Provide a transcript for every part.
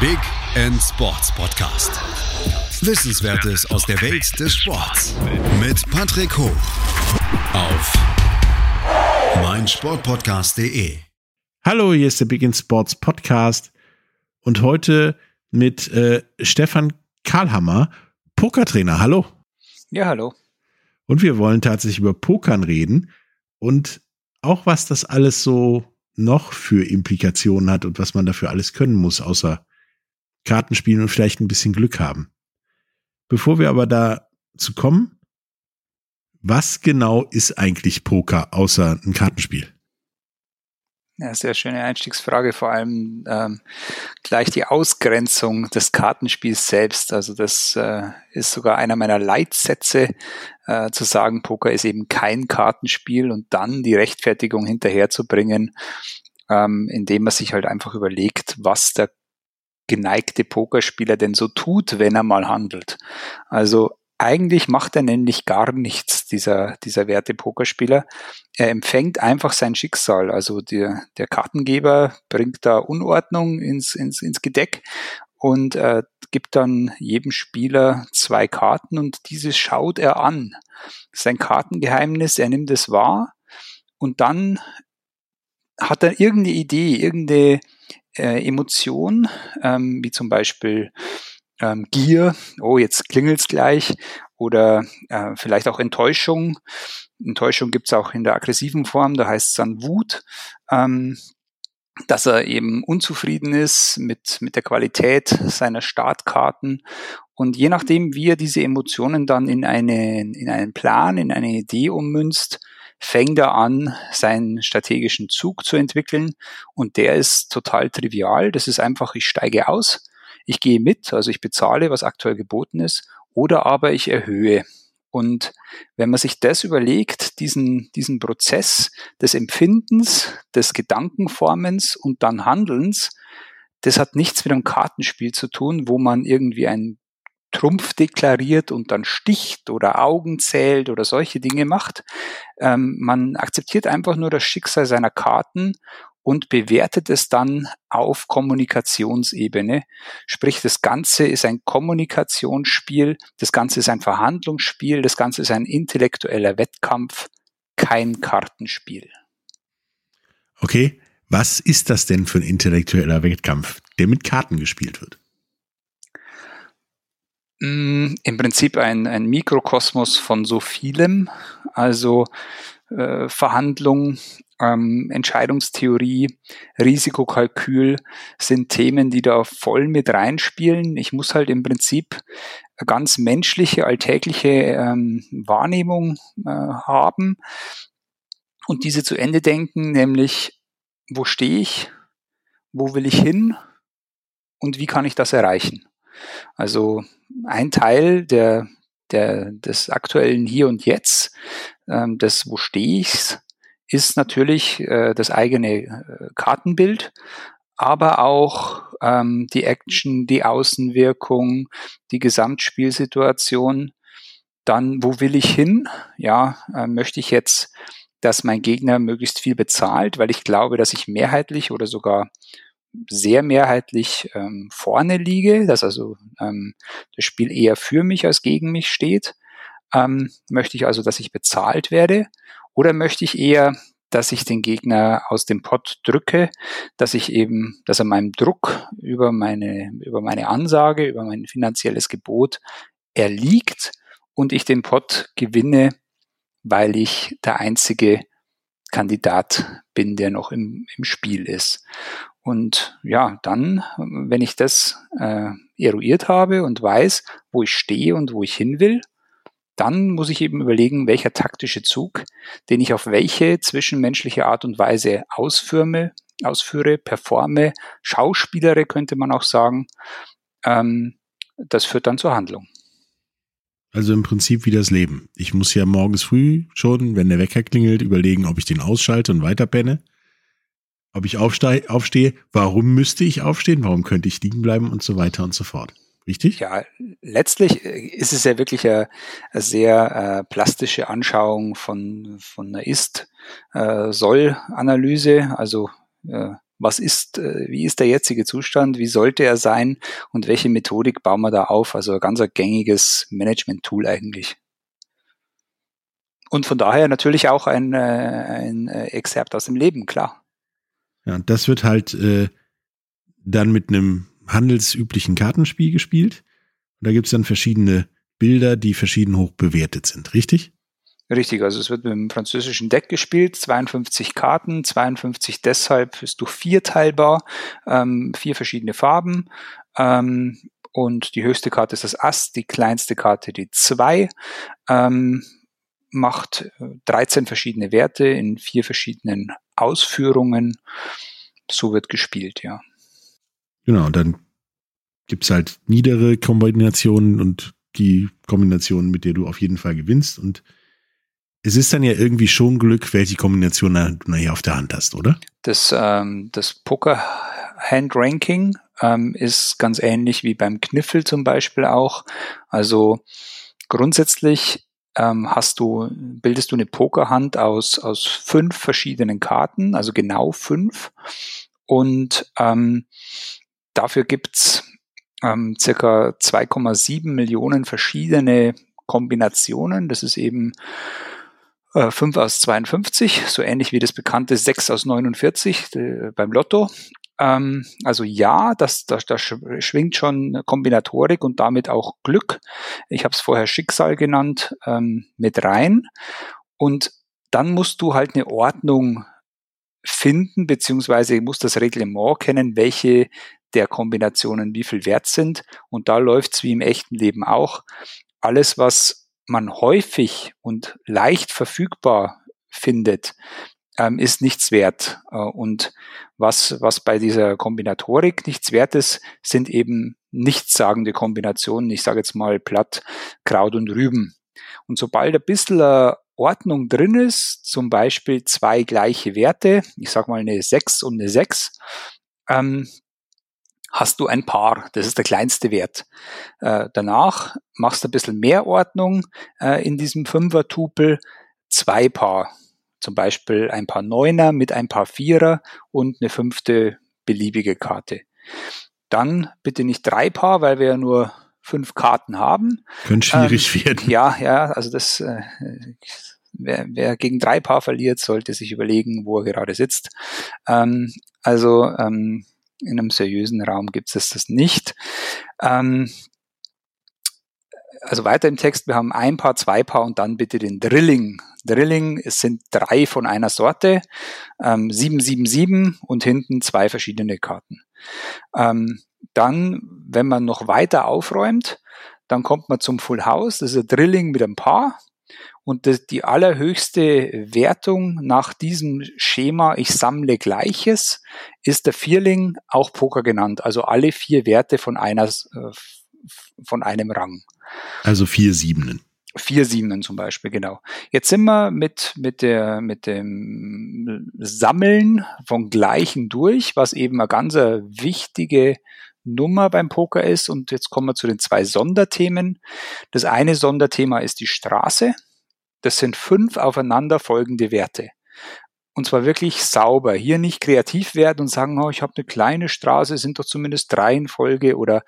Big End Sports Podcast. Wissenswertes aus der Welt des Sports mit Patrick Hoch auf meinsportpodcast.de. Hallo, hier ist der Big End Sports Podcast und heute mit äh, Stefan Karlhammer, Pokertrainer. Hallo. Ja, hallo. Und wir wollen tatsächlich über Pokern reden und auch was das alles so noch für Implikationen hat und was man dafür alles können muss, außer Karten spielen und vielleicht ein bisschen Glück haben. Bevor wir aber dazu kommen, was genau ist eigentlich Poker außer ein Kartenspiel? Ja, sehr schöne Einstiegsfrage, vor allem ähm, gleich die Ausgrenzung des Kartenspiels selbst. Also das äh, ist sogar einer meiner Leitsätze, äh, zu sagen, Poker ist eben kein Kartenspiel und dann die Rechtfertigung hinterherzubringen, ähm, indem man sich halt einfach überlegt, was der geneigte Pokerspieler denn so tut, wenn er mal handelt. Also eigentlich macht er nämlich gar nichts, dieser, dieser werte Pokerspieler. Er empfängt einfach sein Schicksal. Also der, der Kartengeber bringt da Unordnung ins, ins, ins Gedeck und äh, gibt dann jedem Spieler zwei Karten und dieses schaut er an. Sein Kartengeheimnis, er nimmt es wahr und dann hat er irgendeine Idee, irgendeine äh, Emotion, ähm, wie zum Beispiel ähm, Gier, oh, jetzt klingelt's gleich, oder äh, vielleicht auch Enttäuschung. Enttäuschung gibt's auch in der aggressiven Form, da heißt es dann Wut, ähm, dass er eben unzufrieden ist mit, mit der Qualität seiner Startkarten. Und je nachdem, wie er diese Emotionen dann in, eine, in einen Plan, in eine Idee ummünzt, fängt er an, seinen strategischen Zug zu entwickeln. Und der ist total trivial. Das ist einfach, ich steige aus ich gehe mit, also ich bezahle, was aktuell geboten ist, oder aber ich erhöhe. Und wenn man sich das überlegt, diesen, diesen Prozess des Empfindens, des Gedankenformens und dann Handelns, das hat nichts mit einem Kartenspiel zu tun, wo man irgendwie einen Trumpf deklariert und dann sticht oder Augen zählt oder solche Dinge macht. Ähm, man akzeptiert einfach nur das Schicksal seiner Karten und bewertet es dann auf Kommunikationsebene. Sprich, das Ganze ist ein Kommunikationsspiel, das Ganze ist ein Verhandlungsspiel, das Ganze ist ein intellektueller Wettkampf, kein Kartenspiel. Okay, was ist das denn für ein intellektueller Wettkampf, der mit Karten gespielt wird? Mm, Im Prinzip ein, ein Mikrokosmos von so vielem. Also äh, Verhandlung ähm, Entscheidungstheorie, Risikokalkül sind Themen, die da voll mit reinspielen. Ich muss halt im Prinzip ganz menschliche, alltägliche ähm, Wahrnehmung äh, haben und diese zu Ende denken, nämlich wo stehe ich, wo will ich hin und wie kann ich das erreichen. Also ein Teil der, der, des aktuellen Hier und Jetzt, ähm, des Wo stehe ich's, ist natürlich äh, das eigene äh, Kartenbild, aber auch ähm, die Action, die Außenwirkung, die Gesamtspielsituation. Dann, wo will ich hin? Ja, äh, möchte ich jetzt, dass mein Gegner möglichst viel bezahlt, weil ich glaube, dass ich mehrheitlich oder sogar sehr mehrheitlich ähm, vorne liege, dass also ähm, das Spiel eher für mich als gegen mich steht. Ähm, möchte ich also, dass ich bezahlt werde? Oder möchte ich eher, dass ich den Gegner aus dem Pott drücke, dass ich eben, dass er meinem Druck über meine, über meine Ansage, über mein finanzielles Gebot erliegt und ich den Pott gewinne, weil ich der einzige Kandidat bin, der noch im, im Spiel ist. Und ja, dann, wenn ich das äh, eruiert habe und weiß, wo ich stehe und wo ich hin will, dann muss ich eben überlegen, welcher taktische Zug, den ich auf welche zwischenmenschliche Art und Weise ausführe, ausführe performe, schauspielere, könnte man auch sagen, ähm, das führt dann zur Handlung. Also im Prinzip wie das Leben. Ich muss ja morgens früh schon, wenn der Wecker klingelt, überlegen, ob ich den ausschalte und weiterpenne. Ob ich aufstehe, aufstehe, warum müsste ich aufstehen, warum könnte ich liegen bleiben und so weiter und so fort. Richtig? Ja, letztlich äh, ist es ja wirklich eine, eine sehr äh, plastische Anschauung von, von einer Ist-Soll-Analyse. also äh, was ist, äh, wie ist der jetzige Zustand, wie sollte er sein und welche Methodik bauen wir da auf? Also ein ganz gängiges Management-Tool eigentlich. Und von daher natürlich auch ein, äh, ein äh, Exzerpt aus dem Leben, klar. Ja, das wird halt äh, dann mit einem handelsüblichen Kartenspiel gespielt. Und da gibt's dann verschiedene Bilder, die verschieden hoch bewertet sind, richtig? Richtig, also es wird mit dem französischen Deck gespielt, 52 Karten, 52 deshalb ist durch vier teilbar, ähm, vier verschiedene Farben. Ähm, und die höchste Karte ist das Ass, die kleinste Karte die 2. Ähm, macht 13 verschiedene Werte in vier verschiedenen Ausführungen. So wird gespielt, ja. Genau, und dann gibt's halt niedere Kombinationen und die Kombinationen, mit der du auf jeden Fall gewinnst. Und es ist dann ja irgendwie schon Glück, welche Kombination du nachher auf der Hand hast, oder? Das, ähm, das Poker-Hand-Ranking ähm, ist ganz ähnlich wie beim Kniffel zum Beispiel auch. Also grundsätzlich ähm, hast du, bildest du eine Pokerhand aus, aus fünf verschiedenen Karten, also genau fünf. Und ähm, dafür gibt's ähm, circa 2,7 Millionen verschiedene Kombinationen. Das ist eben äh, 5 aus 52, so ähnlich wie das bekannte 6 aus 49 äh, beim Lotto. Ähm, also ja, das, das, das schwingt schon Kombinatorik und damit auch Glück. Ich habe es vorher Schicksal genannt, ähm, mit rein. Und dann musst du halt eine Ordnung finden, beziehungsweise musst das Reglement kennen, welche der Kombinationen wie viel wert sind. Und da läuft's wie im echten Leben auch. Alles, was man häufig und leicht verfügbar findet, ähm, ist nichts wert. Äh, und was, was bei dieser Kombinatorik nichts wert ist, sind eben nichtssagende Kombinationen. Ich sage jetzt mal platt Kraut und Rüben. Und sobald ein bisschen Ordnung drin ist, zum Beispiel zwei gleiche Werte, ich sage mal eine 6 und eine 6, ähm, hast du ein Paar. Das ist der kleinste Wert. Äh, danach machst du ein bisschen mehr Ordnung äh, in diesem Fünfer-Tupel, zwei Paar. Zum Beispiel ein paar Neuner mit ein paar Vierer und eine fünfte beliebige Karte. Dann bitte nicht drei Paar, weil wir ja nur fünf Karten haben. Könnte schwierig ähm, werden. Ja, ja, also das, äh, wer, wer gegen drei Paar verliert, sollte sich überlegen, wo er gerade sitzt. Ähm, also ähm, in einem seriösen Raum gibt es das nicht. Ähm, also weiter im Text, wir haben ein Paar, zwei Paar und dann bitte den Drilling. Drilling, es sind drei von einer Sorte, ähm, 777 und hinten zwei verschiedene Karten. Ähm, dann, wenn man noch weiter aufräumt, dann kommt man zum Full House, das ist ein Drilling mit einem Paar. Und das, die allerhöchste Wertung nach diesem Schema, ich sammle Gleiches, ist der Vierling, auch Poker genannt. Also alle vier Werte von einer, äh, von einem Rang. Also vier Siebenen. Vier Siebenen zum Beispiel, genau. Jetzt sind wir mit, mit, der, mit dem Sammeln von Gleichen durch, was eben eine ganz wichtige Nummer beim Poker ist. Und jetzt kommen wir zu den zwei Sonderthemen. Das eine Sonderthema ist die Straße. Das sind fünf aufeinanderfolgende Werte. Und zwar wirklich sauber. Hier nicht kreativ werden und sagen, oh, ich habe eine kleine Straße, sind doch zumindest drei in Folge oder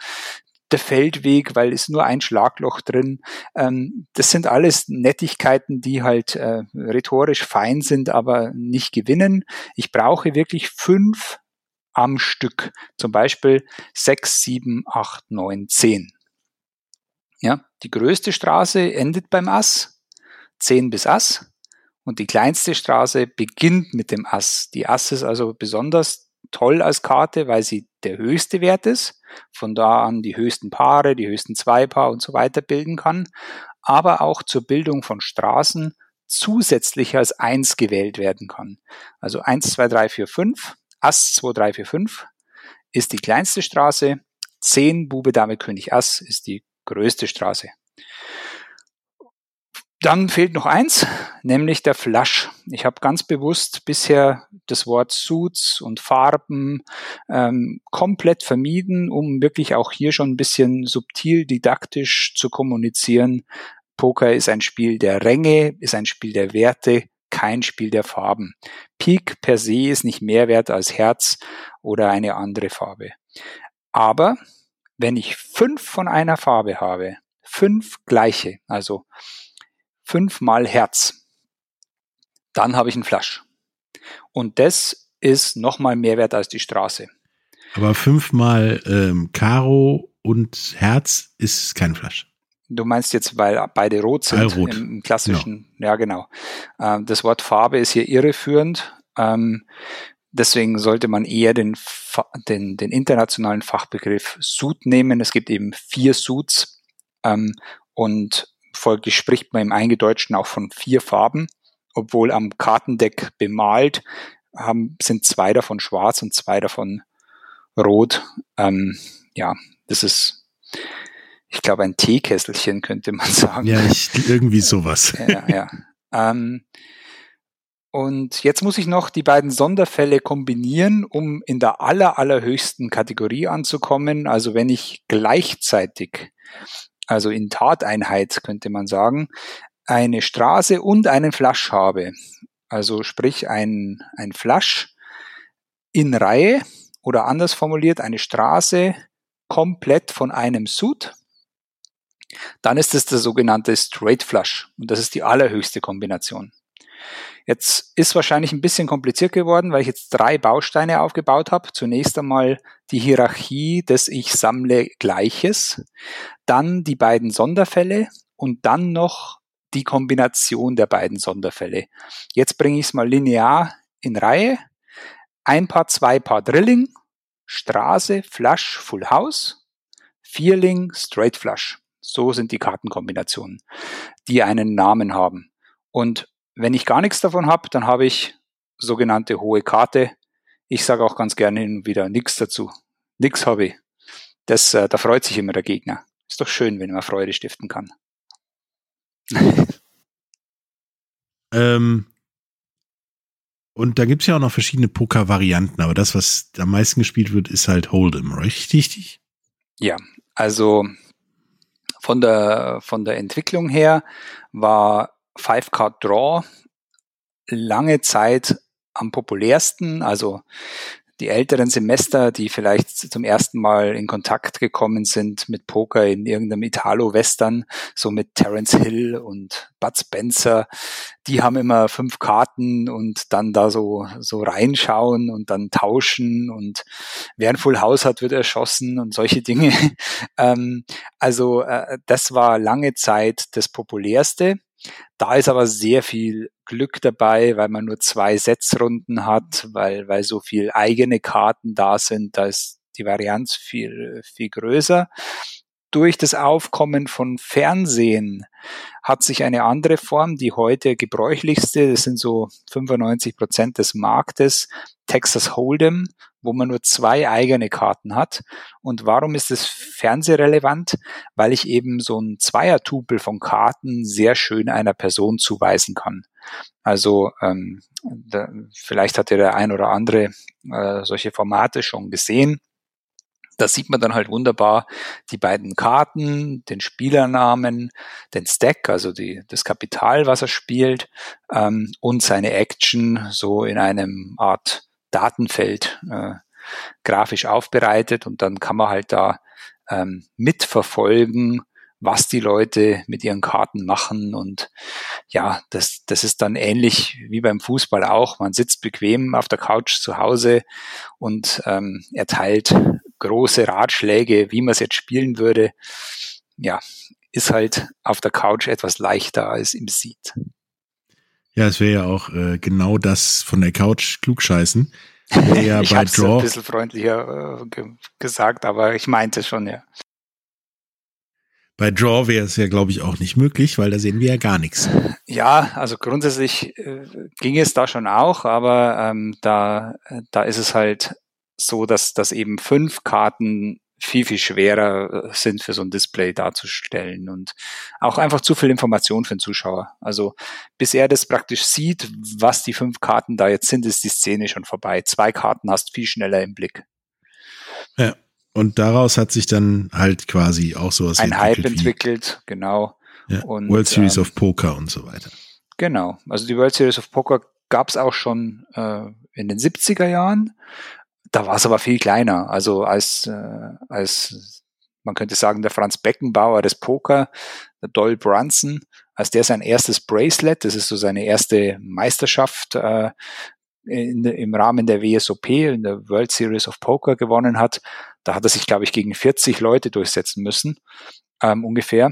der Feldweg, weil es nur ein Schlagloch drin. Ähm, das sind alles Nettigkeiten, die halt äh, rhetorisch fein sind, aber nicht gewinnen. Ich brauche wirklich fünf am Stück. Zum Beispiel sechs, sieben, acht, neun, zehn. Ja, die größte Straße endet beim Ass, zehn bis Ass. Und die kleinste Straße beginnt mit dem Ass. Die Ass ist also besonders toll als Karte, weil sie der höchste Wert ist, von da an die höchsten Paare, die höchsten Zweipaar und so weiter bilden kann, aber auch zur Bildung von Straßen zusätzlich als eins gewählt werden kann. Also eins, zwei, drei, vier, fünf, Ass 2, 3, 4, 5 ist die kleinste Straße, 10 Bube, Dame, König, Ass ist die größte Straße. Dann fehlt noch eins, nämlich der Flush. Ich habe ganz bewusst bisher das Wort Suits und Farben ähm, komplett vermieden, um wirklich auch hier schon ein bisschen subtil didaktisch zu kommunizieren. Poker ist ein Spiel der Ränge, ist ein Spiel der Werte, kein Spiel der Farben. Pik per se ist nicht mehr wert als Herz oder eine andere Farbe. Aber wenn ich fünf von einer Farbe habe, fünf gleiche, also fünf mal Herz, dann habe ich einen Flasch. Und das ist nochmal mehr wert als die Straße. Aber fünfmal ähm, Karo und Herz ist kein Flasch. Du meinst jetzt, weil beide rot sind rot. im klassischen, genau. ja genau. Ähm, das Wort Farbe ist hier irreführend. Ähm, deswegen sollte man eher den, den, den internationalen Fachbegriff Suit nehmen. Es gibt eben vier Suits ähm, und folglich spricht man im Eingedeutschten auch von vier Farben, obwohl am Kartendeck bemalt haben, sind zwei davon schwarz und zwei davon rot. Ähm, ja, das ist, ich glaube, ein Teekesselchen könnte man sagen. Ja, ich, irgendwie sowas. ja, ja. Ähm, und jetzt muss ich noch die beiden Sonderfälle kombinieren, um in der aller, allerhöchsten Kategorie anzukommen. Also wenn ich gleichzeitig, also in Tateinheit könnte man sagen, eine Straße und einen Flasch habe. Also sprich ein, ein Flasch in Reihe oder anders formuliert eine Straße komplett von einem Suit. Dann ist es der sogenannte Straight Flush und das ist die allerhöchste Kombination. Jetzt ist wahrscheinlich ein bisschen kompliziert geworden, weil ich jetzt drei Bausteine aufgebaut habe. Zunächst einmal die Hierarchie des Ich sammle Gleiches, dann die beiden Sonderfälle und dann noch die Kombination der beiden Sonderfälle. Jetzt bringe ich es mal linear in Reihe. Ein Paar, zwei Paar Drilling, Straße, Flush, Full House, Vierling, Straight Flush. So sind die Kartenkombinationen, die einen Namen haben. Und wenn ich gar nichts davon habe, dann habe ich sogenannte hohe Karte. Ich sage auch ganz gerne wieder nichts dazu. Nix habe ich. Das, äh, da freut sich immer der Gegner. Ist doch schön, wenn man Freude stiften kann. ähm, und da gibt es ja auch noch verschiedene Poker-Varianten, aber das, was am meisten gespielt wird, ist halt Hold'em, richtig? Ja, also von der, von der Entwicklung her war Five Card Draw lange Zeit am populärsten. Also die älteren Semester, die vielleicht zum ersten Mal in Kontakt gekommen sind mit Poker in irgendeinem Italo-Western, so mit Terence Hill und Bud Spencer, die haben immer fünf Karten und dann da so, so reinschauen und dann tauschen und wer ein Full House hat, wird erschossen und solche Dinge. ähm, also äh, das war lange Zeit das populärste. Da ist aber sehr viel Glück dabei, weil man nur zwei Setzrunden hat, weil, weil so viel eigene Karten da sind. Da ist die Varianz viel, viel größer. Durch das Aufkommen von Fernsehen hat sich eine andere Form, die heute gebräuchlichste, das sind so 95 Prozent des Marktes, Texas Hold'em, wo man nur zwei eigene Karten hat. Und warum ist es fernsehrelevant? Weil ich eben so ein Zweiertupel von Karten sehr schön einer Person zuweisen kann. Also ähm, da, vielleicht hat ja der ein oder andere äh, solche Formate schon gesehen. Da sieht man dann halt wunderbar die beiden Karten, den Spielernamen, den Stack, also die, das Kapital, was er spielt, ähm, und seine Action so in einem Art Datenfeld äh, grafisch aufbereitet und dann kann man halt da ähm, mitverfolgen, was die Leute mit ihren Karten machen und ja, das, das ist dann ähnlich wie beim Fußball auch. Man sitzt bequem auf der Couch zu Hause und ähm, erteilt große Ratschläge, wie man es jetzt spielen würde. Ja, ist halt auf der Couch etwas leichter als im Seat. Ja, es wäre ja auch äh, genau das von der Couch klugscheißen. Ja ich habe es ein bisschen freundlicher äh, gesagt, aber ich meinte schon, ja. Bei Draw wäre es ja, glaube ich, auch nicht möglich, weil da sehen wir ja gar nichts. Ja, also grundsätzlich äh, ging es da schon auch, aber ähm, da, da ist es halt so, dass, dass eben fünf Karten viel, viel schwerer äh, sind für so ein Display darzustellen und auch einfach zu viel Information für den Zuschauer. Also bis er das praktisch sieht, was die fünf Karten da jetzt sind, ist die Szene schon vorbei. Zwei Karten hast viel schneller im Blick. Ja, und daraus hat sich dann halt quasi auch sowas ein entwickelt Hype entwickelt, genau. Ja, und, World Series ähm, of Poker und so weiter. Genau. Also die World Series of Poker gab es auch schon äh, in den 70er Jahren. Da war es aber viel kleiner. Also als, äh, als man könnte sagen, der Franz Beckenbauer des Poker, der Doyle Brunson, als der sein erstes Bracelet, das ist so seine erste Meisterschaft äh, in, im Rahmen der WSOP, in der World Series of Poker gewonnen hat, da hat er sich, glaube ich, gegen 40 Leute durchsetzen müssen, ähm, ungefähr.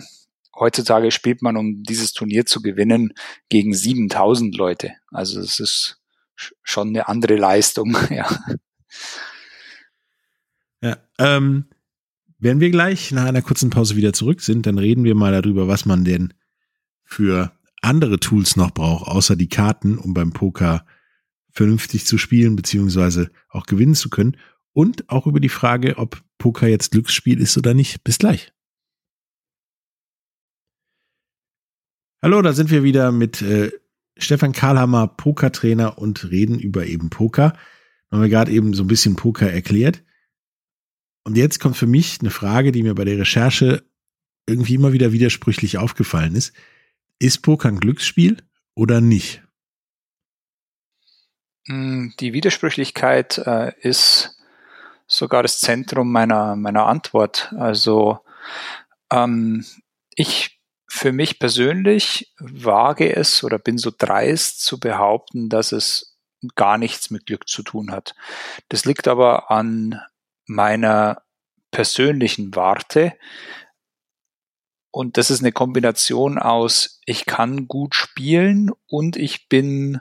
Heutzutage spielt man, um dieses Turnier zu gewinnen, gegen 7000 Leute. Also es ist schon eine andere Leistung, ja. Ja, ähm, wenn wir gleich nach einer kurzen Pause wieder zurück sind, dann reden wir mal darüber, was man denn für andere Tools noch braucht, außer die Karten, um beim Poker vernünftig zu spielen, beziehungsweise auch gewinnen zu können. Und auch über die Frage, ob Poker jetzt Glücksspiel ist oder nicht. Bis gleich. Hallo, da sind wir wieder mit äh, Stefan Karlhammer, Pokertrainer und reden über eben Poker. Haben wir gerade eben so ein bisschen Poker erklärt. Und jetzt kommt für mich eine Frage, die mir bei der Recherche irgendwie immer wieder widersprüchlich aufgefallen ist. Ist Poker ein Glücksspiel oder nicht? Hm, die Widersprüchlichkeit äh, ist sogar das Zentrum meiner, meiner Antwort. Also ähm, ich für mich persönlich wage es oder bin so dreist zu behaupten, dass es gar nichts mit Glück zu tun hat. Das liegt aber an meiner persönlichen Warte. Und das ist eine Kombination aus, ich kann gut spielen und ich bin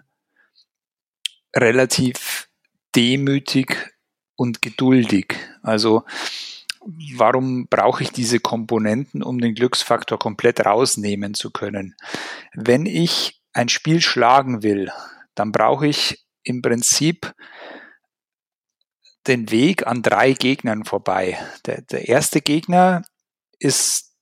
relativ demütig und geduldig. Also warum brauche ich diese Komponenten, um den Glücksfaktor komplett rausnehmen zu können? Wenn ich ein Spiel schlagen will, dann brauche ich im Prinzip den Weg an drei Gegnern vorbei. Der, der erste Gegner ist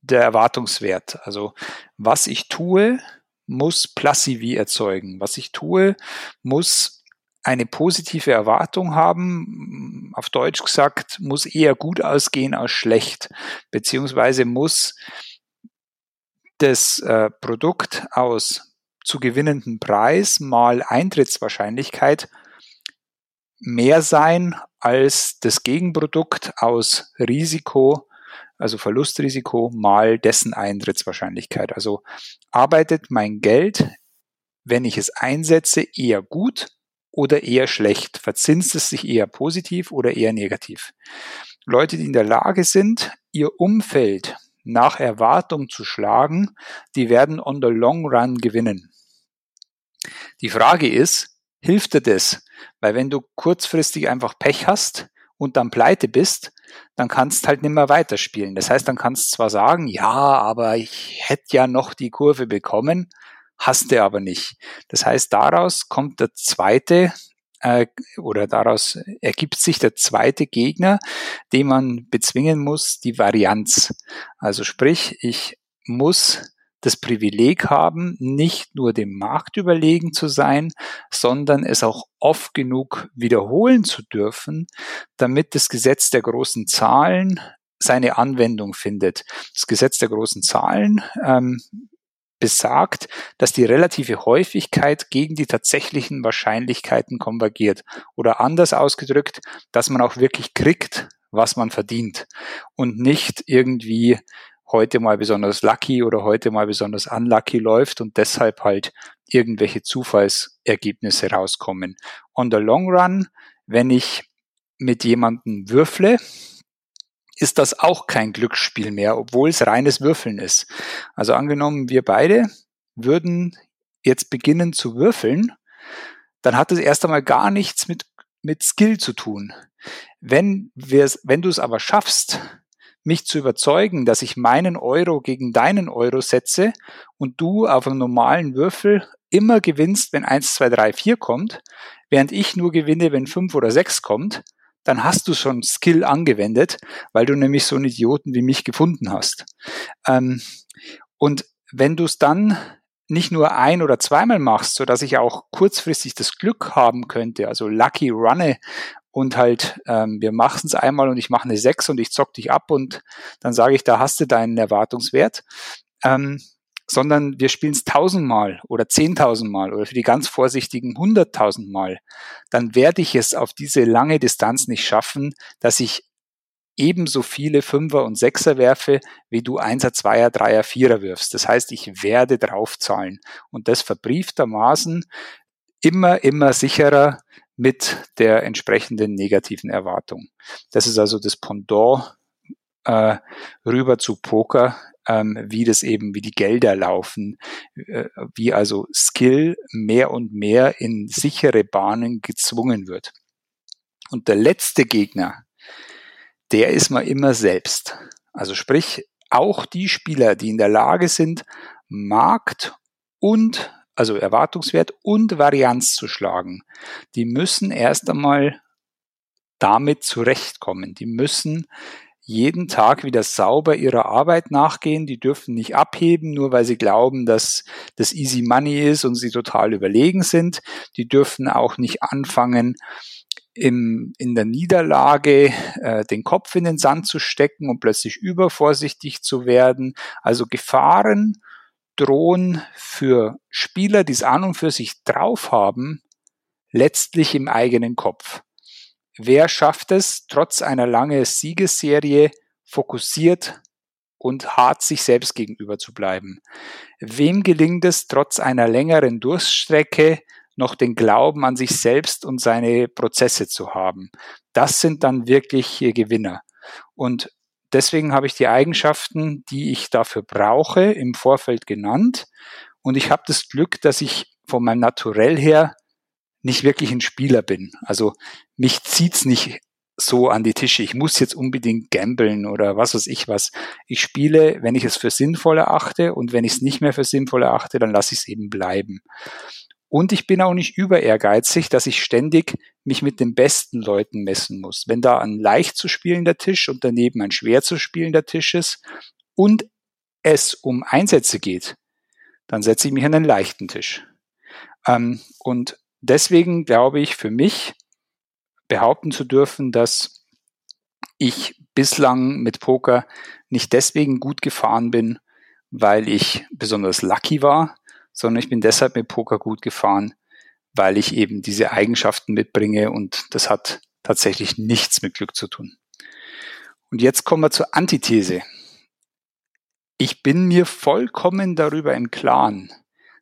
der Erwartungswert. Also was ich tue, muss Placivie erzeugen. Was ich tue, muss eine positive Erwartung haben. Auf Deutsch gesagt, muss eher gut ausgehen als schlecht. Beziehungsweise muss das äh, Produkt aus zu gewinnenden Preis mal Eintrittswahrscheinlichkeit mehr sein als das Gegenprodukt aus Risiko, also Verlustrisiko mal dessen Eintrittswahrscheinlichkeit. Also arbeitet mein Geld, wenn ich es einsetze, eher gut oder eher schlecht? Verzinst es sich eher positiv oder eher negativ? Leute, die in der Lage sind, ihr Umfeld nach Erwartung zu schlagen, die werden on the long run gewinnen. Die Frage ist, hilft dir das? Weil wenn du kurzfristig einfach Pech hast und dann pleite bist, dann kannst halt nicht mehr weiterspielen. Das heißt, dann kannst zwar sagen, ja, aber ich hätte ja noch die Kurve bekommen, hast du aber nicht. Das heißt, daraus kommt der zweite äh, oder daraus ergibt sich der zweite Gegner, den man bezwingen muss, die Varianz. Also sprich, ich muss das Privileg haben, nicht nur dem Markt überlegen zu sein, sondern es auch oft genug wiederholen zu dürfen, damit das Gesetz der großen Zahlen seine Anwendung findet. Das Gesetz der großen Zahlen ähm, besagt, dass die relative Häufigkeit gegen die tatsächlichen Wahrscheinlichkeiten konvergiert. Oder anders ausgedrückt, dass man auch wirklich kriegt, was man verdient und nicht irgendwie heute mal besonders lucky oder heute mal besonders unlucky läuft und deshalb halt irgendwelche Zufallsergebnisse rauskommen. On the long run, wenn ich mit jemandem würfle, ist das auch kein Glücksspiel mehr, obwohl es reines Würfeln ist. Also angenommen, wir beide würden jetzt beginnen zu würfeln, dann hat es erst einmal gar nichts mit, mit Skill zu tun. Wenn, wenn du es aber schaffst, mich zu überzeugen, dass ich meinen Euro gegen deinen Euro setze und du auf einem normalen Würfel immer gewinnst, wenn 1, 2, 3, 4 kommt, während ich nur gewinne, wenn 5 oder 6 kommt, dann hast du schon Skill angewendet, weil du nämlich so einen Idioten wie mich gefunden hast. Ähm, und wenn du es dann nicht nur ein oder zweimal machst, so dass ich auch kurzfristig das Glück haben könnte, also Lucky Runne und halt, ähm, wir machen es einmal und ich mache eine 6 und ich zock dich ab und dann sage ich, da hast du deinen Erwartungswert, ähm, sondern wir spielen es tausendmal oder zehntausendmal oder für die ganz Vorsichtigen hunderttausendmal, dann werde ich es auf diese lange Distanz nicht schaffen, dass ich ebenso viele Fünfer und Sechser werfe, wie du Einser, Zweier, Dreier, Vierer wirfst. Das heißt, ich werde draufzahlen. Und das verbrieftermaßen immer, immer sicherer mit der entsprechenden negativen Erwartung. Das ist also das Pendant äh, rüber zu Poker, ähm, wie das eben, wie die Gelder laufen, äh, wie also Skill mehr und mehr in sichere Bahnen gezwungen wird. Und der letzte Gegner, der ist man immer selbst. Also sprich, auch die Spieler, die in der Lage sind, Markt und also Erwartungswert und Varianz zu schlagen, die müssen erst einmal damit zurechtkommen. Die müssen jeden Tag wieder sauber ihrer Arbeit nachgehen. Die dürfen nicht abheben, nur weil sie glauben, dass das easy money ist und sie total überlegen sind. Die dürfen auch nicht anfangen, im, in der Niederlage äh, den Kopf in den Sand zu stecken und plötzlich übervorsichtig zu werden. Also Gefahren drohen für Spieler, die es an und für sich drauf haben, letztlich im eigenen Kopf. Wer schafft es, trotz einer langen Siegesserie fokussiert und hart sich selbst gegenüber zu bleiben? Wem gelingt es, trotz einer längeren Durststrecke noch den Glauben an sich selbst und seine Prozesse zu haben? Das sind dann wirklich Gewinner. Und deswegen habe ich die Eigenschaften, die ich dafür brauche, im Vorfeld genannt. Und ich habe das Glück, dass ich von meinem Naturell her nicht wirklich ein Spieler bin. Also mich zieht's nicht so an die Tische. Ich muss jetzt unbedingt gambeln oder was weiß ich was. Ich spiele, wenn ich es für sinnvoll erachte und wenn ich es nicht mehr für sinnvoll erachte, dann lasse ich es eben bleiben. Und ich bin auch nicht über ehrgeizig, dass ich ständig mich mit den besten Leuten messen muss. Wenn da ein leicht zu spielender Tisch und daneben ein schwer zu spielender Tisch ist und es um Einsätze geht, dann setze ich mich an den leichten Tisch. Ähm, und deswegen glaube ich für mich behaupten zu dürfen, dass ich bislang mit Poker nicht deswegen gut gefahren bin, weil ich besonders lucky war, sondern ich bin deshalb mit Poker gut gefahren, weil ich eben diese Eigenschaften mitbringe und das hat tatsächlich nichts mit Glück zu tun. Und jetzt kommen wir zur Antithese. Ich bin mir vollkommen darüber im Klaren,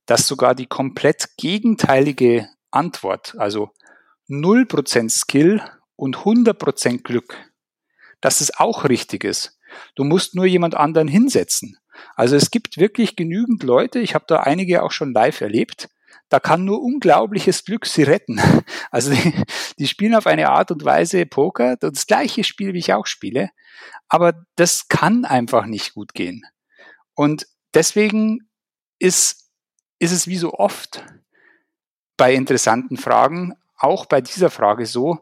dass sogar die komplett gegenteilige Antwort, also 0% Skill und 100% Glück, dass es auch richtig ist. Du musst nur jemand anderen hinsetzen. Also es gibt wirklich genügend Leute, ich habe da einige auch schon live erlebt, da kann nur unglaubliches Glück sie retten. Also die, die, spielen auf eine Art und Weise Poker, das gleiche Spiel, wie ich auch spiele, aber das kann einfach nicht gut gehen. Und deswegen ist, ist es wie so oft bei interessanten Fragen, auch bei dieser Frage so,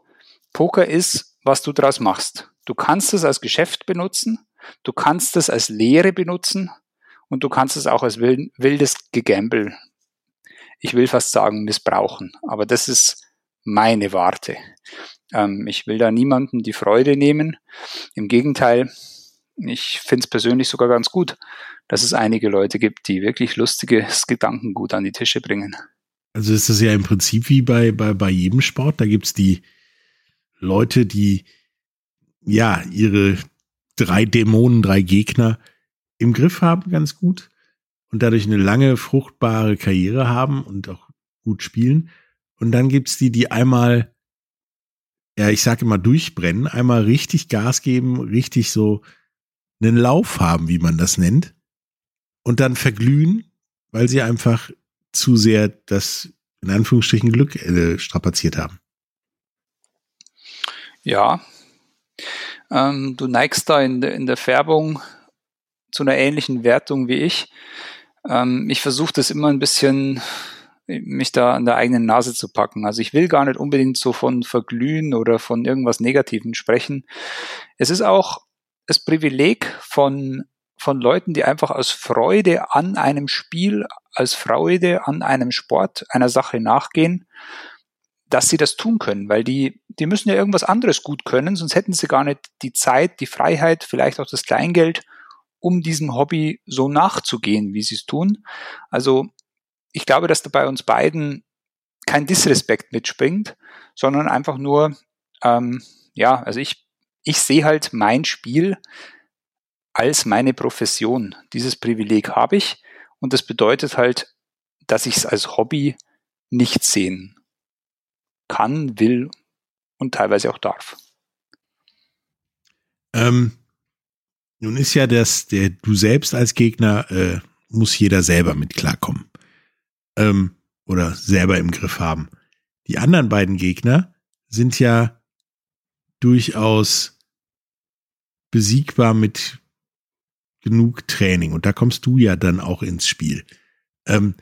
Poker ist, was du daraus machst. Du kannst es als Geschäft benutzen, Du kannst es als Lehre benutzen und du kannst es auch als wildes Gegambel, ich will fast sagen, missbrauchen. Aber das ist meine Warte. Ähm, ich will da niemandem die Freude nehmen. Im Gegenteil, ich finde es persönlich sogar ganz gut, dass es einige Leute gibt, die wirklich lustiges Gedankengut an die Tische bringen. Also ist das ja im Prinzip wie bei, bei, bei jedem Sport. Da gibt es die Leute, die ja ihre drei Dämonen, drei Gegner im Griff haben, ganz gut. Und dadurch eine lange, fruchtbare Karriere haben und auch gut spielen. Und dann gibt's die, die einmal, ja, ich sage immer durchbrennen, einmal richtig Gas geben, richtig so einen Lauf haben, wie man das nennt. Und dann verglühen, weil sie einfach zu sehr das, in Anführungsstrichen, Glück äh, strapaziert haben. Ja, ähm, du neigst da in, de, in der Färbung zu einer ähnlichen Wertung wie ich. Ähm, ich versuche das immer ein bisschen mich da an der eigenen Nase zu packen. Also ich will gar nicht unbedingt so von Verglühen oder von irgendwas Negativen sprechen. Es ist auch das Privileg von, von Leuten, die einfach aus Freude an einem Spiel, als Freude an einem Sport, einer Sache nachgehen dass sie das tun können, weil die, die müssen ja irgendwas anderes gut können, sonst hätten sie gar nicht die Zeit, die Freiheit, vielleicht auch das Kleingeld, um diesem Hobby so nachzugehen, wie sie es tun. Also ich glaube, dass da bei uns beiden kein Disrespekt mitspringt, sondern einfach nur, ähm, ja, also ich, ich sehe halt mein Spiel als meine Profession. Dieses Privileg habe ich und das bedeutet halt, dass ich es als Hobby nicht sehen kann, will und teilweise auch darf. Ähm, nun ist ja das, der du selbst als Gegner äh, muss jeder selber mit klarkommen ähm, oder selber im Griff haben. Die anderen beiden Gegner sind ja durchaus besiegbar mit genug Training und da kommst du ja dann auch ins Spiel. Ähm,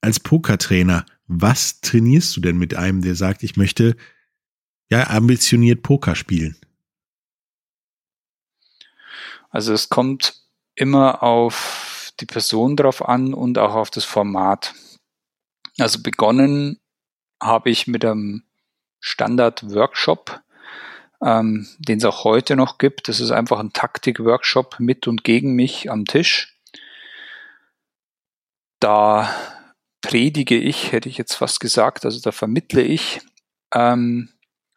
als Pokertrainer, was trainierst du denn mit einem, der sagt, ich möchte ja ambitioniert Poker spielen? Also es kommt immer auf die Person drauf an und auch auf das Format. Also begonnen habe ich mit einem Standard-Workshop, ähm, den es auch heute noch gibt. Das ist einfach ein Taktik-Workshop mit und gegen mich am Tisch. Da predige ich, hätte ich jetzt fast gesagt, also da vermittle ich, ähm,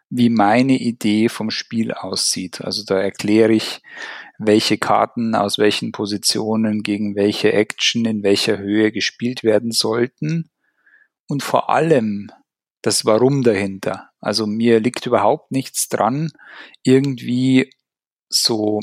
wie meine Idee vom Spiel aussieht. Also da erkläre ich, welche Karten aus welchen Positionen gegen welche Action in welcher Höhe gespielt werden sollten und vor allem das Warum dahinter. Also mir liegt überhaupt nichts dran, irgendwie so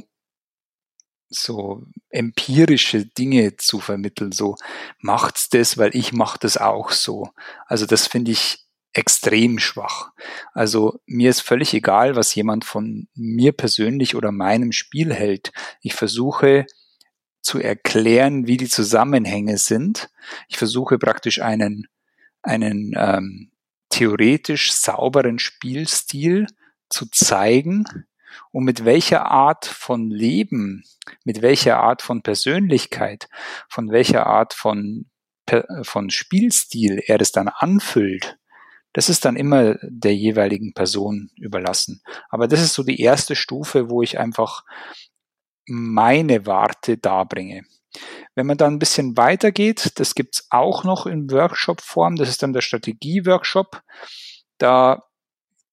so empirische Dinge zu vermitteln, so macht's das, weil ich mach das auch so. Also das finde ich extrem schwach. Also mir ist völlig egal, was jemand von mir persönlich oder meinem Spiel hält. Ich versuche zu erklären, wie die Zusammenhänge sind. Ich versuche praktisch einen, einen ähm, theoretisch sauberen Spielstil zu zeigen und mit welcher Art von Leben, mit welcher Art von Persönlichkeit, von welcher Art von, von Spielstil er es dann anfüllt, das ist dann immer der jeweiligen Person überlassen. Aber das ist so die erste Stufe, wo ich einfach meine Warte darbringe. Wenn man dann ein bisschen weitergeht, das gibt's auch noch in Workshop-Form, das ist dann der Strategie-Workshop. Da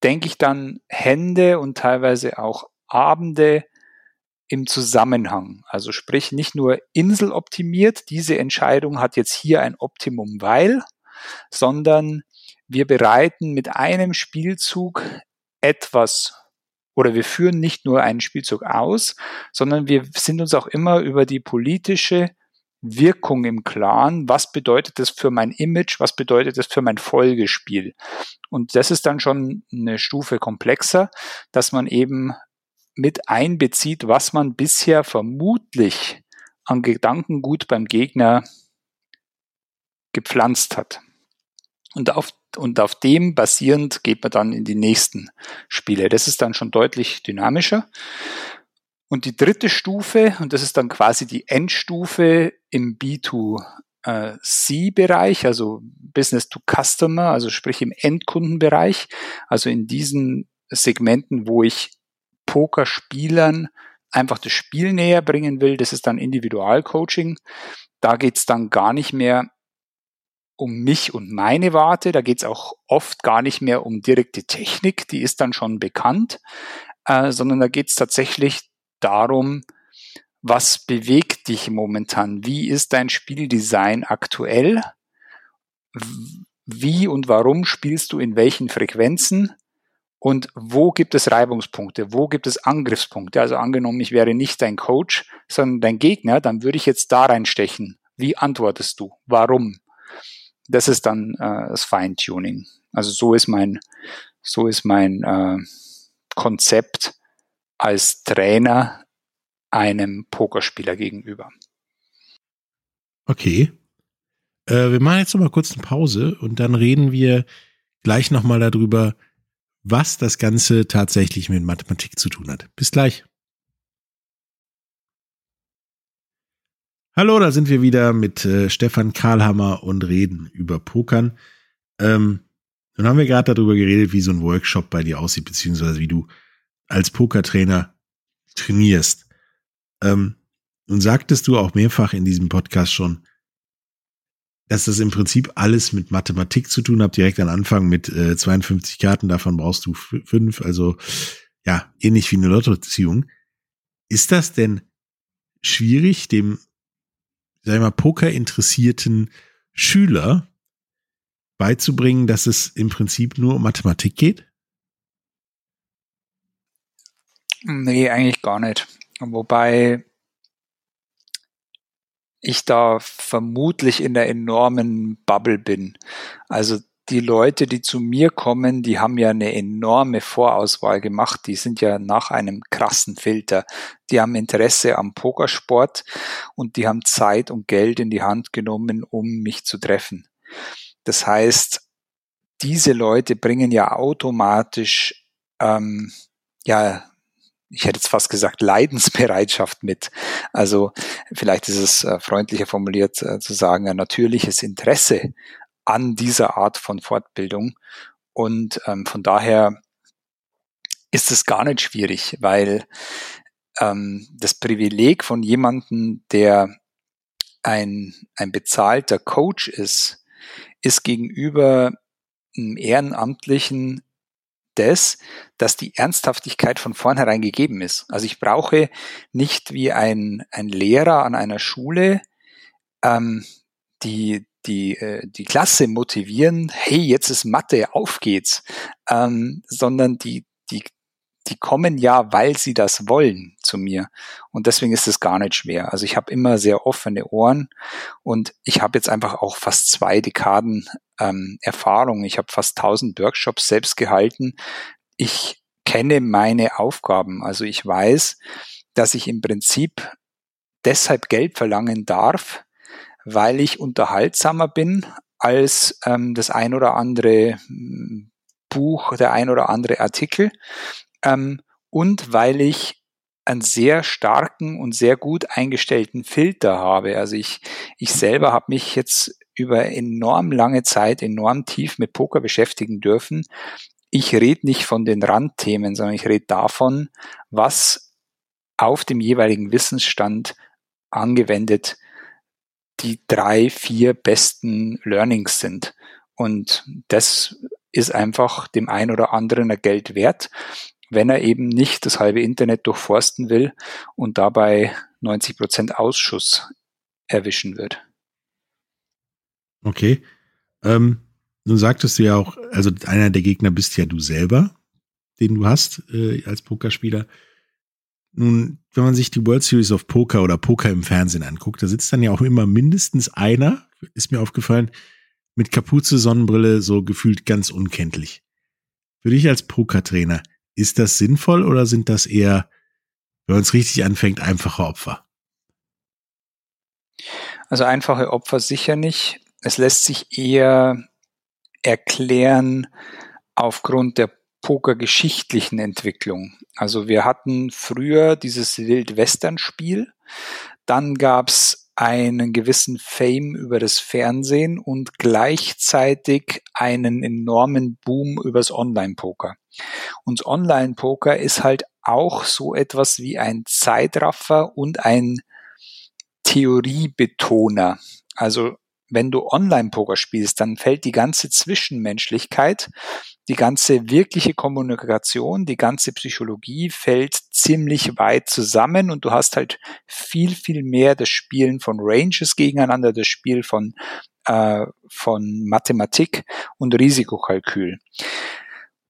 denke ich dann Hände und teilweise auch Abende im Zusammenhang. Also sprich nicht nur inseloptimiert, diese Entscheidung hat jetzt hier ein Optimum, weil, sondern wir bereiten mit einem Spielzug etwas oder wir führen nicht nur einen Spielzug aus, sondern wir sind uns auch immer über die politische Wirkung im Klaren. Was bedeutet das für mein Image? Was bedeutet das für mein Folgespiel? Und das ist dann schon eine Stufe komplexer, dass man eben mit einbezieht, was man bisher vermutlich an Gedankengut beim Gegner gepflanzt hat. Und auf und auf dem basierend geht man dann in die nächsten Spiele. Das ist dann schon deutlich dynamischer. Und die dritte Stufe, und das ist dann quasi die Endstufe im B2C-Bereich, also Business to Customer, also sprich im Endkundenbereich, also in diesen Segmenten, wo ich Pokerspielern einfach das Spiel näher bringen will, das ist dann Individualcoaching. Da geht's dann gar nicht mehr um mich und meine Warte. Da geht es auch oft gar nicht mehr um direkte Technik, die ist dann schon bekannt, äh, sondern da geht es tatsächlich darum, was bewegt dich momentan? Wie ist dein Spieldesign aktuell? Wie und warum spielst du in welchen Frequenzen? Und wo gibt es Reibungspunkte? Wo gibt es Angriffspunkte? Also angenommen, ich wäre nicht dein Coach, sondern dein Gegner, dann würde ich jetzt da reinstechen. Wie antwortest du? Warum? Das ist dann äh, das Feintuning. Also so ist mein, so ist mein äh, Konzept als Trainer einem Pokerspieler gegenüber. Okay. Äh, wir machen jetzt noch mal kurz eine Pause und dann reden wir gleich noch mal darüber, was das Ganze tatsächlich mit Mathematik zu tun hat. Bis gleich. Hallo, da sind wir wieder mit äh, Stefan Karlhammer und reden über Pokern. Ähm, dann haben wir gerade darüber geredet, wie so ein Workshop bei dir aussieht, beziehungsweise wie du als Pokertrainer trainierst. Ähm, Nun sagtest du auch mehrfach in diesem Podcast schon, dass das im Prinzip alles mit Mathematik zu tun hat, direkt am Anfang mit äh, 52 Karten, davon brauchst du fünf, also ja, ähnlich wie eine Lottoziehung. Ist das denn schwierig, dem, sagen wir mal, Poker-interessierten Schüler beizubringen, dass es im Prinzip nur um Mathematik geht? Nee, eigentlich gar nicht. Wobei ich da vermutlich in der enormen Bubble bin. Also die Leute, die zu mir kommen, die haben ja eine enorme Vorauswahl gemacht. Die sind ja nach einem krassen Filter. Die haben Interesse am Pokersport und die haben Zeit und Geld in die Hand genommen, um mich zu treffen. Das heißt, diese Leute bringen ja automatisch ähm, ja ich hätte jetzt fast gesagt, Leidensbereitschaft mit. Also vielleicht ist es äh, freundlicher formuliert äh, zu sagen, ein natürliches Interesse an dieser Art von Fortbildung. Und ähm, von daher ist es gar nicht schwierig, weil ähm, das Privileg von jemandem, der ein, ein bezahlter Coach ist, ist gegenüber einem Ehrenamtlichen das, dass die Ernsthaftigkeit von vornherein gegeben ist. Also ich brauche nicht wie ein, ein Lehrer an einer Schule ähm, die, die, äh, die Klasse motivieren, hey, jetzt ist Mathe, auf geht's, ähm, sondern die, die, die kommen ja, weil sie das wollen zu mir. Und deswegen ist es gar nicht schwer. Also ich habe immer sehr offene Ohren und ich habe jetzt einfach auch fast zwei Dekaden ähm, Erfahrung. Ich habe fast tausend Workshops selbst gehalten. Ich kenne meine Aufgaben. Also ich weiß, dass ich im Prinzip deshalb Geld verlangen darf, weil ich unterhaltsamer bin als ähm, das ein oder andere hm, Buch, der ein oder andere Artikel ähm, und weil ich einen sehr starken und sehr gut eingestellten Filter habe. Also ich, ich selber habe mich jetzt über enorm lange Zeit enorm tief mit Poker beschäftigen dürfen. Ich rede nicht von den Randthemen, sondern ich rede davon, was auf dem jeweiligen Wissensstand angewendet die drei, vier besten Learnings sind. Und das ist einfach dem einen oder anderen Geld wert, wenn er eben nicht das halbe Internet durchforsten will und dabei 90 Prozent Ausschuss erwischen wird. Okay. Ähm, nun sagtest du ja auch, also einer der Gegner bist ja du selber, den du hast äh, als Pokerspieler. Nun, wenn man sich die World Series of Poker oder Poker im Fernsehen anguckt, da sitzt dann ja auch immer mindestens einer, ist mir aufgefallen, mit Kapuze, Sonnenbrille, so gefühlt ganz unkenntlich. Für dich als Pokertrainer, ist das sinnvoll oder sind das eher, wenn man es richtig anfängt, einfache Opfer? Also einfache Opfer sicher nicht. Es lässt sich eher erklären aufgrund der pokergeschichtlichen Entwicklung. Also wir hatten früher dieses Wildwestern-Spiel, dann gab's einen gewissen Fame über das Fernsehen und gleichzeitig einen enormen Boom übers Online-Poker. Und Online-Poker ist halt auch so etwas wie ein Zeitraffer und ein Theoriebetoner. Also wenn du Online-Poker spielst, dann fällt die ganze Zwischenmenschlichkeit, die ganze wirkliche Kommunikation, die ganze Psychologie fällt ziemlich weit zusammen und du hast halt viel, viel mehr das Spielen von Ranges gegeneinander, das Spiel von, äh, von Mathematik und Risikokalkül.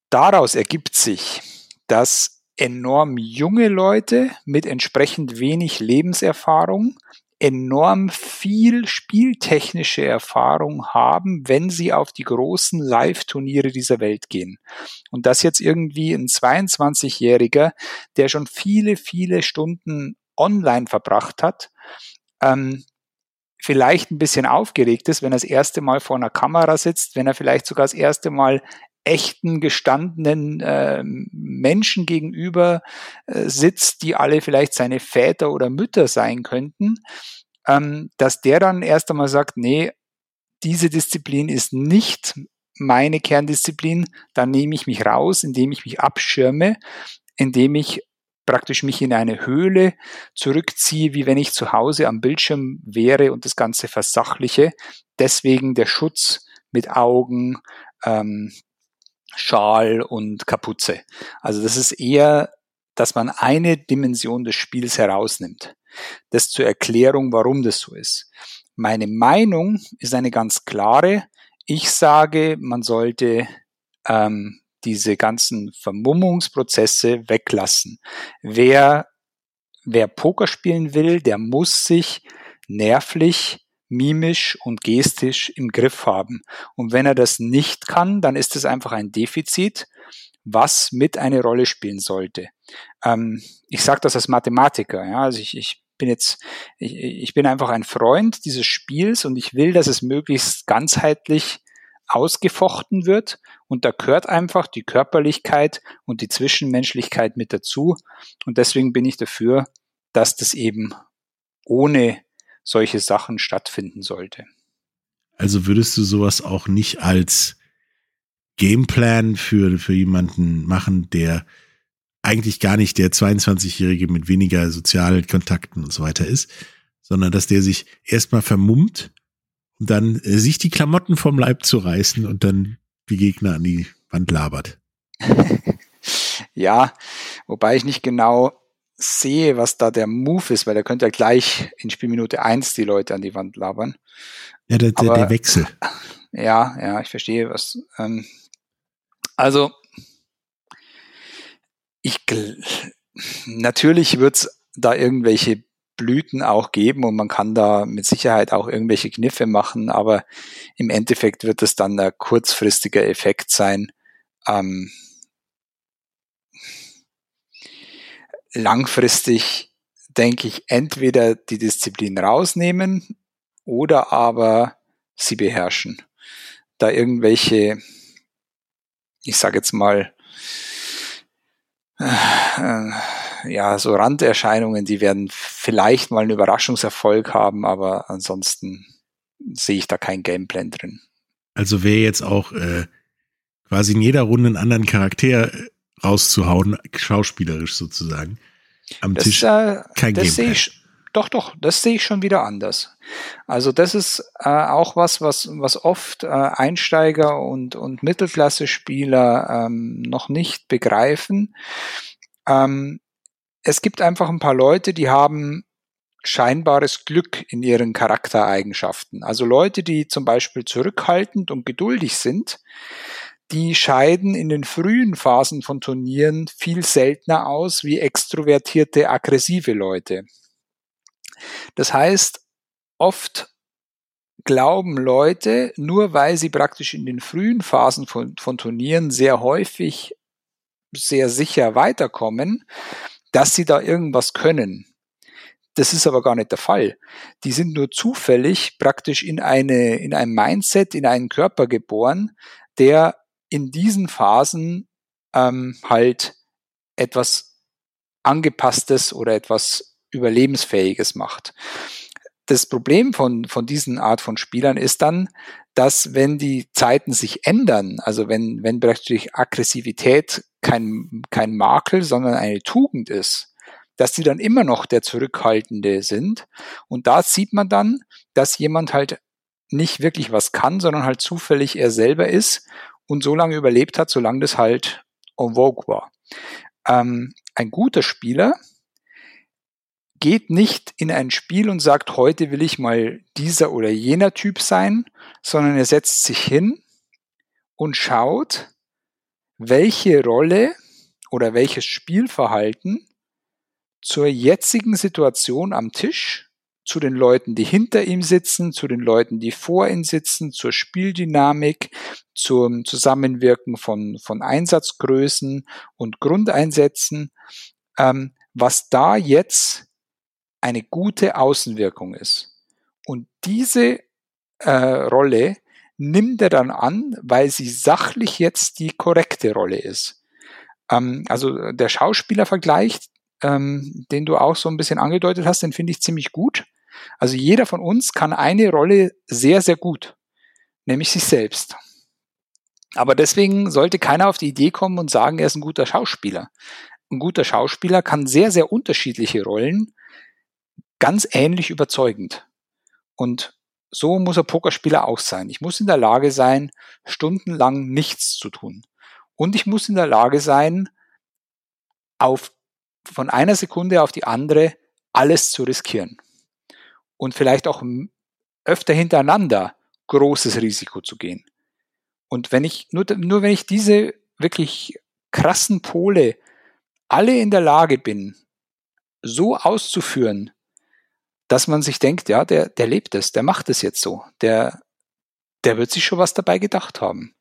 Daraus ergibt sich, dass enorm junge Leute mit entsprechend wenig Lebenserfahrung enorm viel spieltechnische Erfahrung haben, wenn sie auf die großen Live-Turniere dieser Welt gehen. Und das jetzt irgendwie ein 22-Jähriger, der schon viele, viele Stunden online verbracht hat, ähm, vielleicht ein bisschen aufgeregt ist, wenn er das erste Mal vor einer Kamera sitzt, wenn er vielleicht sogar das erste Mal echten, gestandenen äh, Menschen gegenüber äh, sitzt, die alle vielleicht seine Väter oder Mütter sein könnten, ähm, dass der dann erst einmal sagt, nee, diese Disziplin ist nicht meine Kerndisziplin, dann nehme ich mich raus, indem ich mich abschirme, indem ich praktisch mich in eine Höhle zurückziehe, wie wenn ich zu Hause am Bildschirm wäre und das Ganze versachliche. Deswegen der Schutz mit Augen, ähm, Schal und Kapuze. Also das ist eher, dass man eine Dimension des Spiels herausnimmt. Das zur Erklärung, warum das so ist. Meine Meinung ist eine ganz klare. Ich sage, man sollte ähm, diese ganzen Vermummungsprozesse weglassen. Wer, wer Poker spielen will, der muss sich nervlich, mimisch und gestisch im Griff haben. Und wenn er das nicht kann, dann ist es einfach ein Defizit, was mit eine Rolle spielen sollte. Ähm, ich sage das als Mathematiker. Ja? Also ich, ich bin jetzt, ich, ich bin einfach ein Freund dieses Spiels und ich will, dass es möglichst ganzheitlich ausgefochten wird. Und da gehört einfach die Körperlichkeit und die Zwischenmenschlichkeit mit dazu. Und deswegen bin ich dafür, dass das eben ohne solche Sachen stattfinden sollte. Also würdest du sowas auch nicht als Gameplan für, für jemanden machen, der eigentlich gar nicht der 22-Jährige mit weniger Sozialkontakten und so weiter ist, sondern dass der sich erstmal vermummt um dann äh, sich die Klamotten vom Leib zu reißen und dann die Gegner an die Wand labert. ja, wobei ich nicht genau sehe, was da der Move ist, weil er könnte ja gleich in Spielminute eins die Leute an die Wand labern. Ja, der, der, Aber, der Wechsel. Ja, ja, ich verstehe was. Ähm, also, ich natürlich wird's da irgendwelche Blüten auch geben und man kann da mit Sicherheit auch irgendwelche Kniffe machen, aber im Endeffekt wird es dann ein kurzfristiger Effekt sein. Ähm, langfristig denke ich entweder die Disziplin rausnehmen oder aber sie beherrschen. Da irgendwelche, ich sage jetzt mal, äh, ja, so Randerscheinungen, die werden vielleicht mal einen Überraschungserfolg haben, aber ansonsten sehe ich da kein Gameplan drin. Also wäre jetzt auch äh, quasi in jeder Runde einen anderen Charakter äh, rauszuhauen, schauspielerisch sozusagen, am das, Tisch äh, kein das Gameplan. Ich, doch, doch, das sehe ich schon wieder anders. Also das ist äh, auch was, was, was oft äh, Einsteiger und, und Mittelklasse-Spieler ähm, noch nicht begreifen. Ähm, es gibt einfach ein paar Leute, die haben scheinbares Glück in ihren Charaktereigenschaften. Also Leute, die zum Beispiel zurückhaltend und geduldig sind, die scheiden in den frühen Phasen von Turnieren viel seltener aus wie extrovertierte, aggressive Leute. Das heißt, oft glauben Leute, nur weil sie praktisch in den frühen Phasen von, von Turnieren sehr häufig sehr sicher weiterkommen, dass sie da irgendwas können. Das ist aber gar nicht der Fall. Die sind nur zufällig praktisch in eine, in ein Mindset, in einen Körper geboren, der in diesen Phasen ähm, halt etwas angepasstes oder etwas überlebensfähiges macht. Das Problem von, von diesen Art von Spielern ist dann, dass wenn die Zeiten sich ändern, also wenn, wenn praktisch Aggressivität kein, kein Makel, sondern eine Tugend ist, dass die dann immer noch der Zurückhaltende sind. Und da sieht man dann, dass jemand halt nicht wirklich was kann, sondern halt zufällig er selber ist und so lange überlebt hat, solange das halt en vogue war. Ähm, ein guter Spieler geht nicht in ein Spiel und sagt, heute will ich mal dieser oder jener Typ sein, sondern er setzt sich hin und schaut, welche Rolle oder welches Spielverhalten zur jetzigen Situation am Tisch, zu den Leuten, die hinter ihm sitzen, zu den Leuten, die vor ihm sitzen, zur Spieldynamik, zum Zusammenwirken von, von Einsatzgrößen und Grundeinsätzen, ähm, was da jetzt eine gute Außenwirkung ist. Und diese äh, Rolle nimmt er dann an, weil sie sachlich jetzt die korrekte Rolle ist. Ähm, also der Schauspielervergleich, ähm, den du auch so ein bisschen angedeutet hast, den finde ich ziemlich gut. Also jeder von uns kann eine Rolle sehr, sehr gut, nämlich sich selbst. Aber deswegen sollte keiner auf die Idee kommen und sagen, er ist ein guter Schauspieler. ein guter Schauspieler kann sehr, sehr unterschiedliche Rollen ganz ähnlich überzeugend. Und so muss ein Pokerspieler auch sein. Ich muss in der Lage sein, stundenlang nichts zu tun. Und ich muss in der Lage sein, auf, von einer Sekunde auf die andere alles zu riskieren. Und vielleicht auch öfter hintereinander großes Risiko zu gehen. Und wenn ich, nur, nur wenn ich diese wirklich krassen Pole alle in der Lage bin, so auszuführen, dass man sich denkt, ja, der, der lebt es, der macht es jetzt so, der, der wird sich schon was dabei gedacht haben.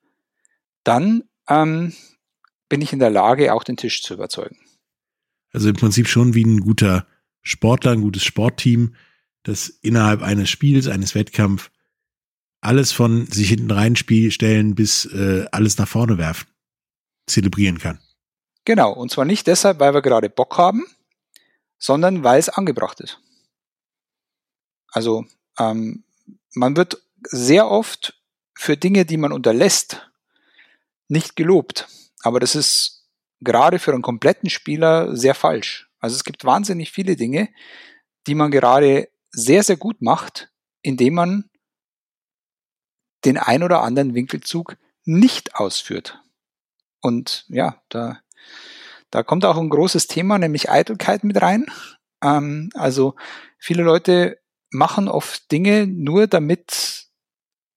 Dann ähm, bin ich in der Lage, auch den Tisch zu überzeugen. Also im Prinzip schon wie ein guter Sportler, ein gutes Sportteam, das innerhalb eines Spiels, eines Wettkampfs alles von sich hinten reinstellen bis äh, alles nach vorne werfen, zelebrieren kann. Genau, und zwar nicht deshalb, weil wir gerade Bock haben, sondern weil es angebracht ist. Also ähm, man wird sehr oft für Dinge, die man unterlässt, nicht gelobt. Aber das ist gerade für einen kompletten Spieler sehr falsch. Also es gibt wahnsinnig viele Dinge, die man gerade sehr, sehr gut macht, indem man den ein oder anderen Winkelzug nicht ausführt. Und ja, da, da kommt auch ein großes Thema, nämlich Eitelkeit mit rein. Ähm, also viele Leute machen oft Dinge nur damit,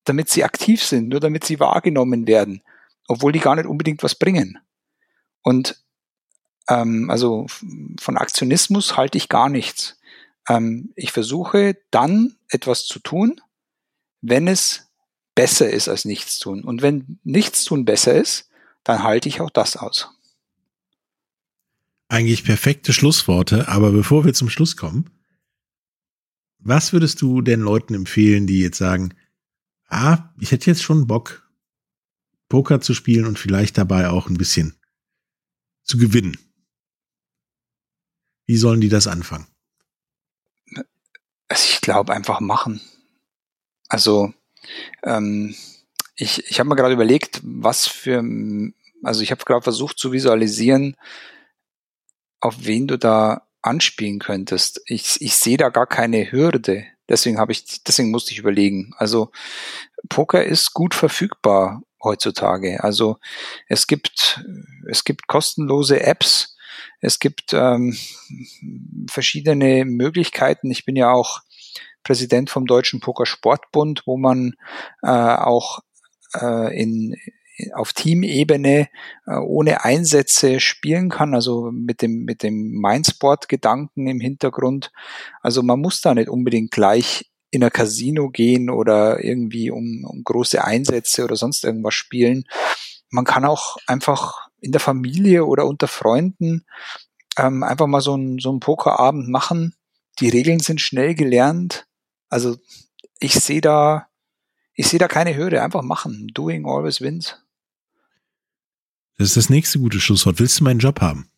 damit sie aktiv sind, nur damit sie wahrgenommen werden, obwohl die gar nicht unbedingt was bringen. Und ähm, also von Aktionismus halte ich gar nichts. Ähm, ich versuche dann etwas zu tun, wenn es besser ist als nichts tun. Und wenn nichts tun besser ist, dann halte ich auch das aus. Eigentlich perfekte Schlussworte, aber bevor wir zum Schluss kommen, was würdest du den Leuten empfehlen, die jetzt sagen, ah, ich hätte jetzt schon Bock, Poker zu spielen und vielleicht dabei auch ein bisschen zu gewinnen? Wie sollen die das anfangen? Also ich glaube einfach machen. Also ähm, ich, ich habe mir gerade überlegt, was für, also ich habe gerade versucht zu visualisieren, auf wen du da anspielen könntest. Ich, ich sehe da gar keine Hürde. Deswegen habe ich, deswegen musste ich überlegen. Also Poker ist gut verfügbar heutzutage. Also es gibt, es gibt kostenlose Apps, es gibt ähm, verschiedene Möglichkeiten. Ich bin ja auch Präsident vom Deutschen Poker Sportbund, wo man äh, auch äh, in, auf Teamebene äh, ohne Einsätze spielen kann, also mit dem, mit dem Mindsport-Gedanken im Hintergrund. Also man muss da nicht unbedingt gleich in ein Casino gehen oder irgendwie um, um große Einsätze oder sonst irgendwas spielen. Man kann auch einfach in der Familie oder unter Freunden ähm, einfach mal so einen so einen Pokerabend machen. Die Regeln sind schnell gelernt. Also ich sehe da, ich sehe da keine Hürde. Einfach machen. Doing always wins. Das ist das nächste gute Schlusswort. Willst du meinen Job haben?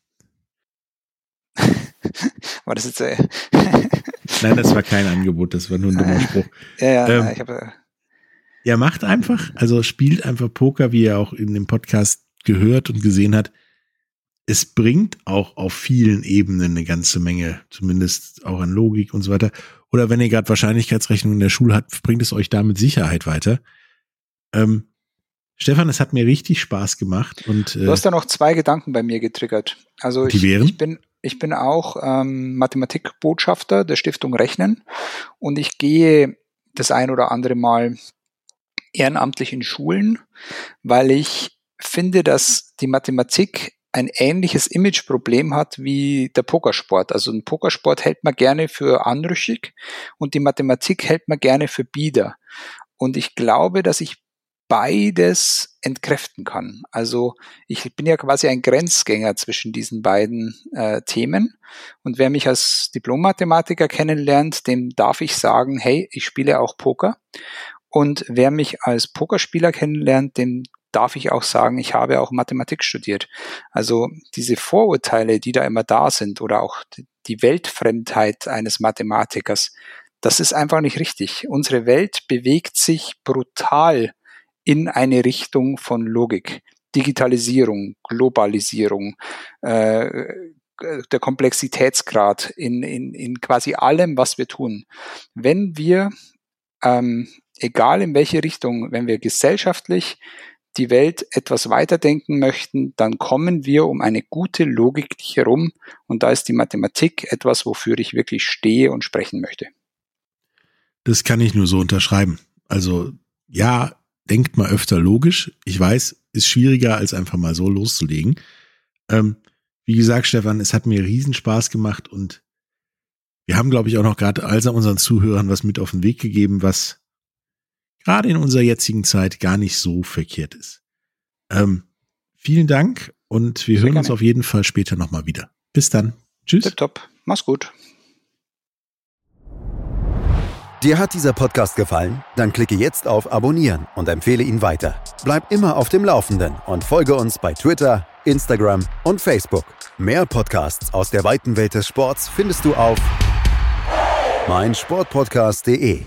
war das jetzt, äh Nein, das war kein Angebot, das war nur ein dummer Spruch. Ja, ja, ähm, ich habe. Äh ja, macht einfach, also spielt einfach Poker, wie ihr auch in dem Podcast gehört und gesehen hat. Es bringt auch auf vielen Ebenen eine ganze Menge, zumindest auch an Logik und so weiter. Oder wenn ihr gerade Wahrscheinlichkeitsrechnungen in der Schule habt, bringt es euch da mit Sicherheit weiter. Ähm, Stefan, es hat mir richtig Spaß gemacht. Und, äh, du hast da noch zwei Gedanken bei mir getriggert. Also ich, ich bin ich bin auch ähm, Mathematikbotschafter der Stiftung Rechnen und ich gehe das ein oder andere Mal ehrenamtlich in Schulen, weil ich finde, dass die Mathematik ein ähnliches Imageproblem hat wie der Pokersport. Also ein Pokersport hält man gerne für anrüchig und die Mathematik hält man gerne für bieder. Und ich glaube, dass ich beides entkräften kann. Also ich bin ja quasi ein Grenzgänger zwischen diesen beiden äh, Themen. Und wer mich als Diplom-Mathematiker kennenlernt, dem darf ich sagen, hey, ich spiele auch Poker. Und wer mich als Pokerspieler kennenlernt, dem darf ich auch sagen, ich habe auch Mathematik studiert. Also diese Vorurteile, die da immer da sind oder auch die Weltfremdheit eines Mathematikers, das ist einfach nicht richtig. Unsere Welt bewegt sich brutal in eine Richtung von Logik. Digitalisierung, Globalisierung, äh, der Komplexitätsgrad in, in, in quasi allem, was wir tun. Wenn wir, ähm, egal in welche Richtung, wenn wir gesellschaftlich die Welt etwas weiterdenken möchten, dann kommen wir um eine gute Logik herum. Und da ist die Mathematik etwas, wofür ich wirklich stehe und sprechen möchte. Das kann ich nur so unterschreiben. Also ja, denkt mal öfter logisch. Ich weiß, ist schwieriger, als einfach mal so loszulegen. Ähm, wie gesagt, Stefan, es hat mir riesen Spaß gemacht und wir haben, glaube ich, auch noch gerade all unseren Zuhörern was mit auf den Weg gegeben, was gerade in unserer jetzigen Zeit gar nicht so verkehrt ist. Ähm, vielen Dank und wir Sehr hören gerne. uns auf jeden Fall später nochmal wieder. Bis dann. Tschüss. Tipptopp. Mach's gut. Dir hat dieser Podcast gefallen? Dann klicke jetzt auf Abonnieren und empfehle ihn weiter. Bleib immer auf dem Laufenden und folge uns bei Twitter, Instagram und Facebook. Mehr Podcasts aus der weiten Welt des Sports findest du auf meinsportpodcast.de.